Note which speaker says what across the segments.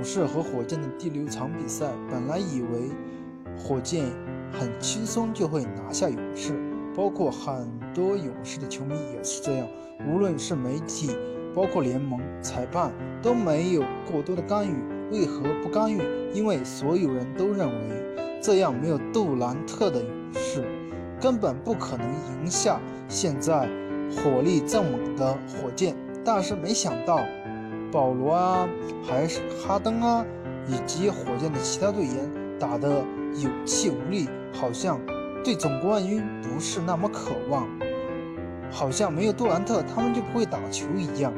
Speaker 1: 勇士和火箭的第六场比赛，本来以为火箭很轻松就会拿下勇士，包括很多勇士的球迷也是这样。无论是媒体，包括联盟、裁判都没有过多的干预。为何不干预？因为所有人都认为这样没有杜兰特的勇士根本不可能赢下现在火力正猛的火箭。但是没想到。保罗啊，还是哈登啊，以及火箭的其他队员打得有气无力，好像对总冠军不是那么渴望，好像没有杜兰特他们就不会打球一样。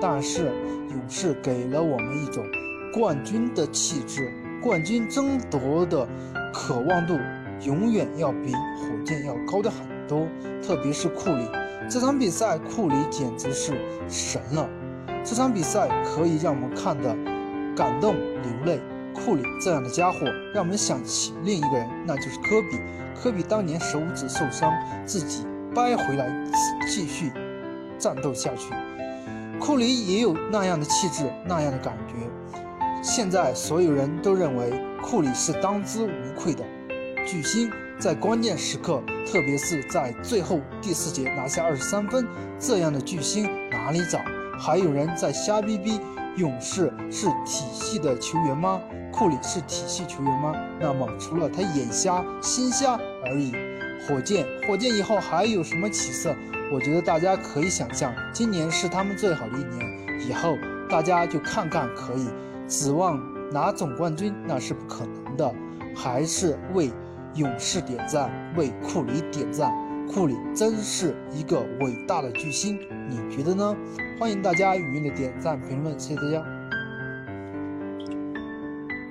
Speaker 1: 但是勇士给了我们一种冠军的气质，冠军争夺的渴望度永远要比火箭要高的很多。特别是库里，这场比赛库里简直是神了。这场比赛可以让我们看得感动流泪。库里这样的家伙，让我们想起另一个人，那就是科比。科比当年手指受伤，自己掰回来继续战斗下去。库里也有那样的气质，那样的感觉。现在所有人都认为库里是当之无愧的巨星，在关键时刻，特别是在最后第四节拿下二十三分，这样的巨星哪里找？还有人在瞎逼逼，勇士是体系的球员吗？库里是体系球员吗？那么除了他眼瞎心瞎而已，火箭，火箭以后还有什么起色？我觉得大家可以想象，今年是他们最好的一年，以后大家就看看可以指望拿总冠军，那是不可能的，还是为勇士点赞，为库里点赞。库里真是一个伟大的巨星，你觉得呢？欢迎大家踊跃的点赞评论，谢谢大家。